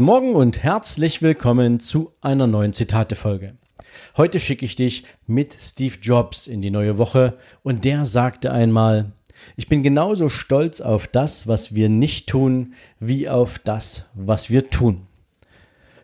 Guten Morgen und herzlich willkommen zu einer neuen Zitate-Folge. Heute schicke ich dich mit Steve Jobs in die neue Woche und der sagte einmal, ich bin genauso stolz auf das, was wir nicht tun, wie auf das, was wir tun.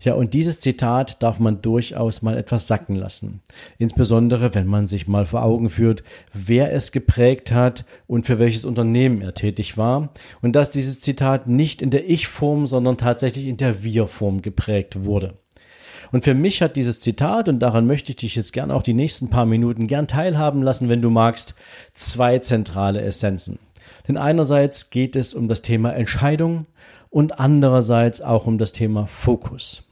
Ja, und dieses Zitat darf man durchaus mal etwas sacken lassen. Insbesondere, wenn man sich mal vor Augen führt, wer es geprägt hat und für welches Unternehmen er tätig war. Und dass dieses Zitat nicht in der Ich-Form, sondern tatsächlich in der Wir-Form geprägt wurde. Und für mich hat dieses Zitat, und daran möchte ich dich jetzt gern auch die nächsten paar Minuten gern teilhaben lassen, wenn du magst, zwei zentrale Essenzen. Denn einerseits geht es um das Thema Entscheidung und andererseits auch um das Thema Fokus.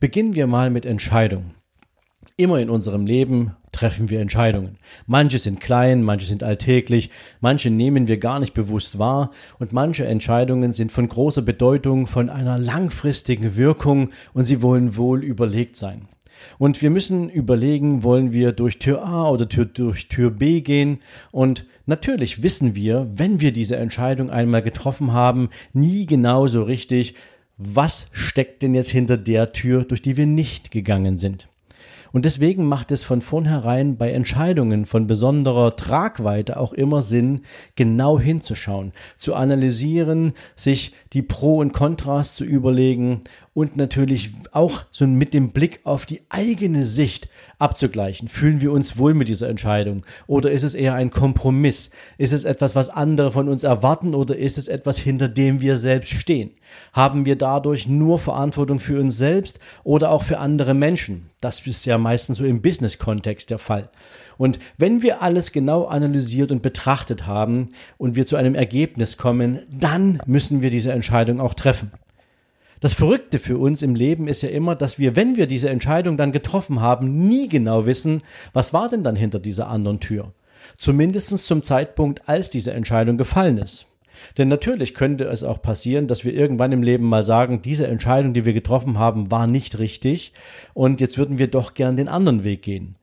Beginnen wir mal mit Entscheidungen. Immer in unserem Leben treffen wir Entscheidungen. Manche sind klein, manche sind alltäglich, manche nehmen wir gar nicht bewusst wahr und manche Entscheidungen sind von großer Bedeutung, von einer langfristigen Wirkung und sie wollen wohl überlegt sein. Und wir müssen überlegen, wollen wir durch Tür A oder Tür, durch Tür B gehen. Und natürlich wissen wir, wenn wir diese Entscheidung einmal getroffen haben, nie genau so richtig, was steckt denn jetzt hinter der Tür, durch die wir nicht gegangen sind. Und deswegen macht es von vornherein bei Entscheidungen von besonderer Tragweite auch immer Sinn, genau hinzuschauen, zu analysieren, sich die Pro und Kontras zu überlegen und natürlich auch so mit dem Blick auf die eigene Sicht abzugleichen. Fühlen wir uns wohl mit dieser Entscheidung? Oder ist es eher ein Kompromiss? Ist es etwas, was andere von uns erwarten oder ist es etwas, hinter dem wir selbst stehen? Haben wir dadurch nur Verantwortung für uns selbst oder auch für andere Menschen? Das ist ja meistens so im Business-Kontext der Fall. Und wenn wir alles genau analysiert und betrachtet haben und wir zu einem Ergebnis kommen, dann müssen wir diese Entscheidung auch treffen. Das Verrückte für uns im Leben ist ja immer, dass wir, wenn wir diese Entscheidung dann getroffen haben, nie genau wissen, was war denn dann hinter dieser anderen Tür. Zumindest zum Zeitpunkt, als diese Entscheidung gefallen ist. Denn natürlich könnte es auch passieren, dass wir irgendwann im Leben mal sagen, diese Entscheidung, die wir getroffen haben, war nicht richtig und jetzt würden wir doch gern den anderen Weg gehen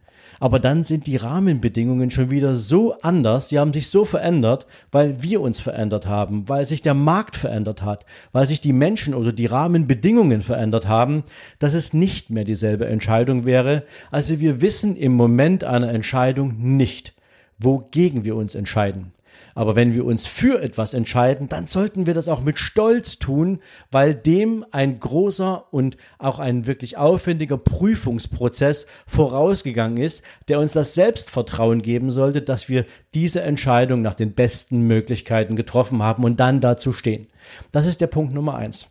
aber dann sind die Rahmenbedingungen schon wieder so anders, sie haben sich so verändert, weil wir uns verändert haben, weil sich der Markt verändert hat, weil sich die Menschen oder die Rahmenbedingungen verändert haben, dass es nicht mehr dieselbe Entscheidung wäre. Also wir wissen im Moment einer Entscheidung nicht, wogegen wir uns entscheiden. Aber wenn wir uns für etwas entscheiden, dann sollten wir das auch mit Stolz tun, weil dem ein großer und auch ein wirklich aufwendiger Prüfungsprozess vorausgegangen ist, der uns das Selbstvertrauen geben sollte, dass wir diese Entscheidung nach den besten Möglichkeiten getroffen haben und dann dazu stehen. Das ist der Punkt Nummer eins.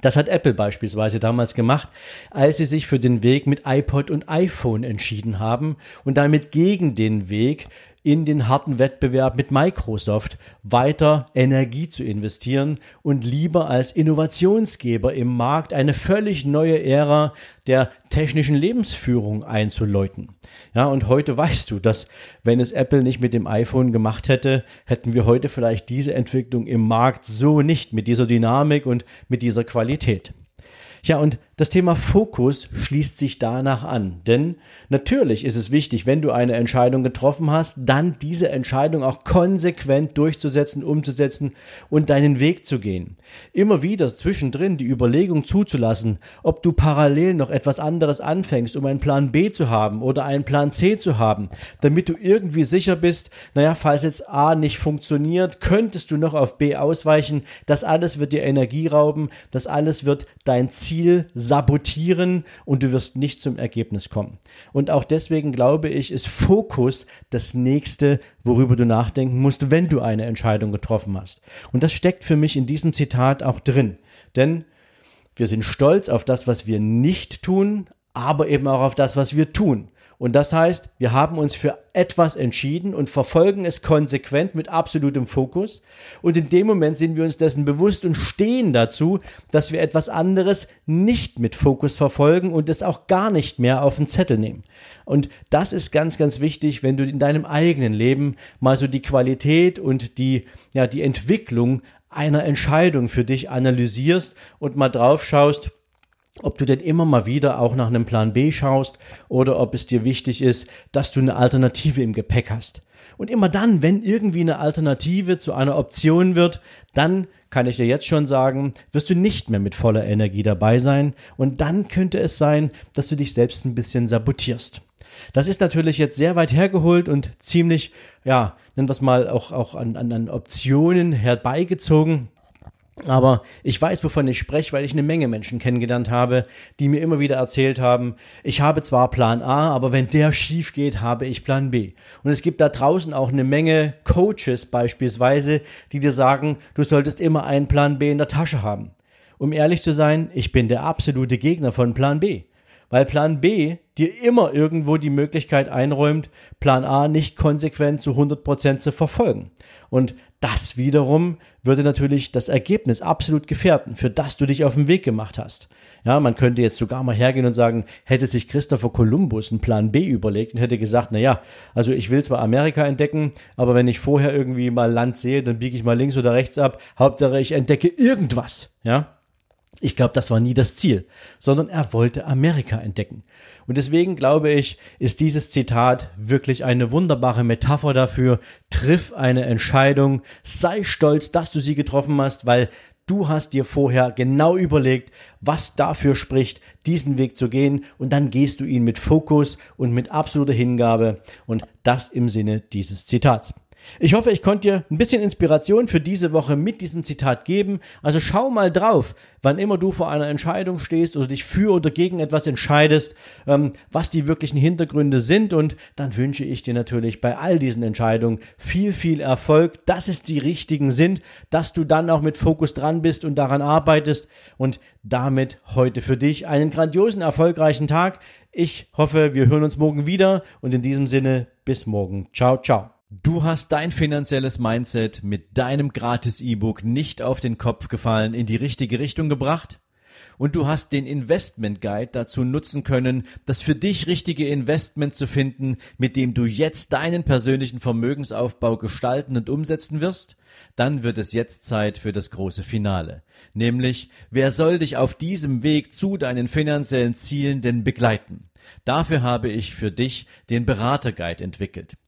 Das hat Apple beispielsweise damals gemacht, als sie sich für den Weg mit iPod und iPhone entschieden haben und damit gegen den Weg in den harten Wettbewerb mit Microsoft weiter Energie zu investieren und lieber als Innovationsgeber im Markt eine völlig neue Ära der technischen Lebensführung einzuläuten. Ja, und heute weißt du, dass wenn es Apple nicht mit dem iPhone gemacht hätte, hätten wir heute vielleicht diese Entwicklung im Markt so nicht mit dieser Dynamik und mit dieser Qualität. Ja, und das Thema Fokus schließt sich danach an. Denn natürlich ist es wichtig, wenn du eine Entscheidung getroffen hast, dann diese Entscheidung auch konsequent durchzusetzen, umzusetzen und deinen Weg zu gehen. Immer wieder zwischendrin die Überlegung zuzulassen, ob du parallel noch etwas anderes anfängst, um einen Plan B zu haben oder einen Plan C zu haben, damit du irgendwie sicher bist, naja, falls jetzt A nicht funktioniert, könntest du noch auf B ausweichen. Das alles wird dir Energie rauben, das alles wird dein Ziel sabotieren und du wirst nicht zum Ergebnis kommen. Und auch deswegen glaube ich, ist Fokus das nächste, worüber du nachdenken musst, wenn du eine Entscheidung getroffen hast. Und das steckt für mich in diesem Zitat auch drin. Denn wir sind stolz auf das, was wir nicht tun, aber eben auch auf das, was wir tun. Und das heißt, wir haben uns für etwas entschieden und verfolgen es konsequent mit absolutem Fokus. Und in dem Moment sind wir uns dessen bewusst und stehen dazu, dass wir etwas anderes nicht mit Fokus verfolgen und es auch gar nicht mehr auf den Zettel nehmen. Und das ist ganz, ganz wichtig, wenn du in deinem eigenen Leben mal so die Qualität und die, ja, die Entwicklung einer Entscheidung für dich analysierst und mal drauf schaust, ob du denn immer mal wieder auch nach einem Plan B schaust oder ob es dir wichtig ist, dass du eine Alternative im Gepäck hast. Und immer dann, wenn irgendwie eine Alternative zu einer Option wird, dann kann ich dir jetzt schon sagen, wirst du nicht mehr mit voller Energie dabei sein und dann könnte es sein, dass du dich selbst ein bisschen sabotierst. Das ist natürlich jetzt sehr weit hergeholt und ziemlich, ja, nennen wir es mal auch, auch an, an, an Optionen herbeigezogen. Aber ich weiß, wovon ich spreche, weil ich eine Menge Menschen kennengelernt habe, die mir immer wieder erzählt haben, ich habe zwar Plan A, aber wenn der schief geht, habe ich Plan B. Und es gibt da draußen auch eine Menge Coaches beispielsweise, die dir sagen, du solltest immer einen Plan B in der Tasche haben. Um ehrlich zu sein, ich bin der absolute Gegner von Plan B weil Plan B dir immer irgendwo die Möglichkeit einräumt, Plan A nicht konsequent zu 100% zu verfolgen. Und das wiederum würde natürlich das Ergebnis absolut gefährden, für das du dich auf den Weg gemacht hast. Ja, man könnte jetzt sogar mal hergehen und sagen, hätte sich Christopher Columbus einen Plan B überlegt und hätte gesagt, na ja, also ich will zwar Amerika entdecken, aber wenn ich vorher irgendwie mal Land sehe, dann biege ich mal links oder rechts ab. Hauptsache ich entdecke irgendwas. Ja, ich glaube, das war nie das Ziel, sondern er wollte Amerika entdecken. Und deswegen glaube ich, ist dieses Zitat wirklich eine wunderbare Metapher dafür. Triff eine Entscheidung, sei stolz, dass du sie getroffen hast, weil du hast dir vorher genau überlegt, was dafür spricht, diesen Weg zu gehen und dann gehst du ihn mit Fokus und mit absoluter Hingabe und das im Sinne dieses Zitats. Ich hoffe, ich konnte dir ein bisschen Inspiration für diese Woche mit diesem Zitat geben. Also schau mal drauf, wann immer du vor einer Entscheidung stehst oder dich für oder gegen etwas entscheidest, ähm, was die wirklichen Hintergründe sind. Und dann wünsche ich dir natürlich bei all diesen Entscheidungen viel, viel Erfolg, dass es die richtigen sind, dass du dann auch mit Fokus dran bist und daran arbeitest und damit heute für dich einen grandiosen, erfolgreichen Tag. Ich hoffe, wir hören uns morgen wieder und in diesem Sinne bis morgen. Ciao, ciao. Du hast dein finanzielles Mindset mit deinem gratis E-Book nicht auf den Kopf gefallen, in die richtige Richtung gebracht? Und du hast den Investment Guide dazu nutzen können, das für dich richtige Investment zu finden, mit dem du jetzt deinen persönlichen Vermögensaufbau gestalten und umsetzen wirst? Dann wird es jetzt Zeit für das große Finale. Nämlich, wer soll dich auf diesem Weg zu deinen finanziellen Zielen denn begleiten? Dafür habe ich für dich den Beraterguide entwickelt.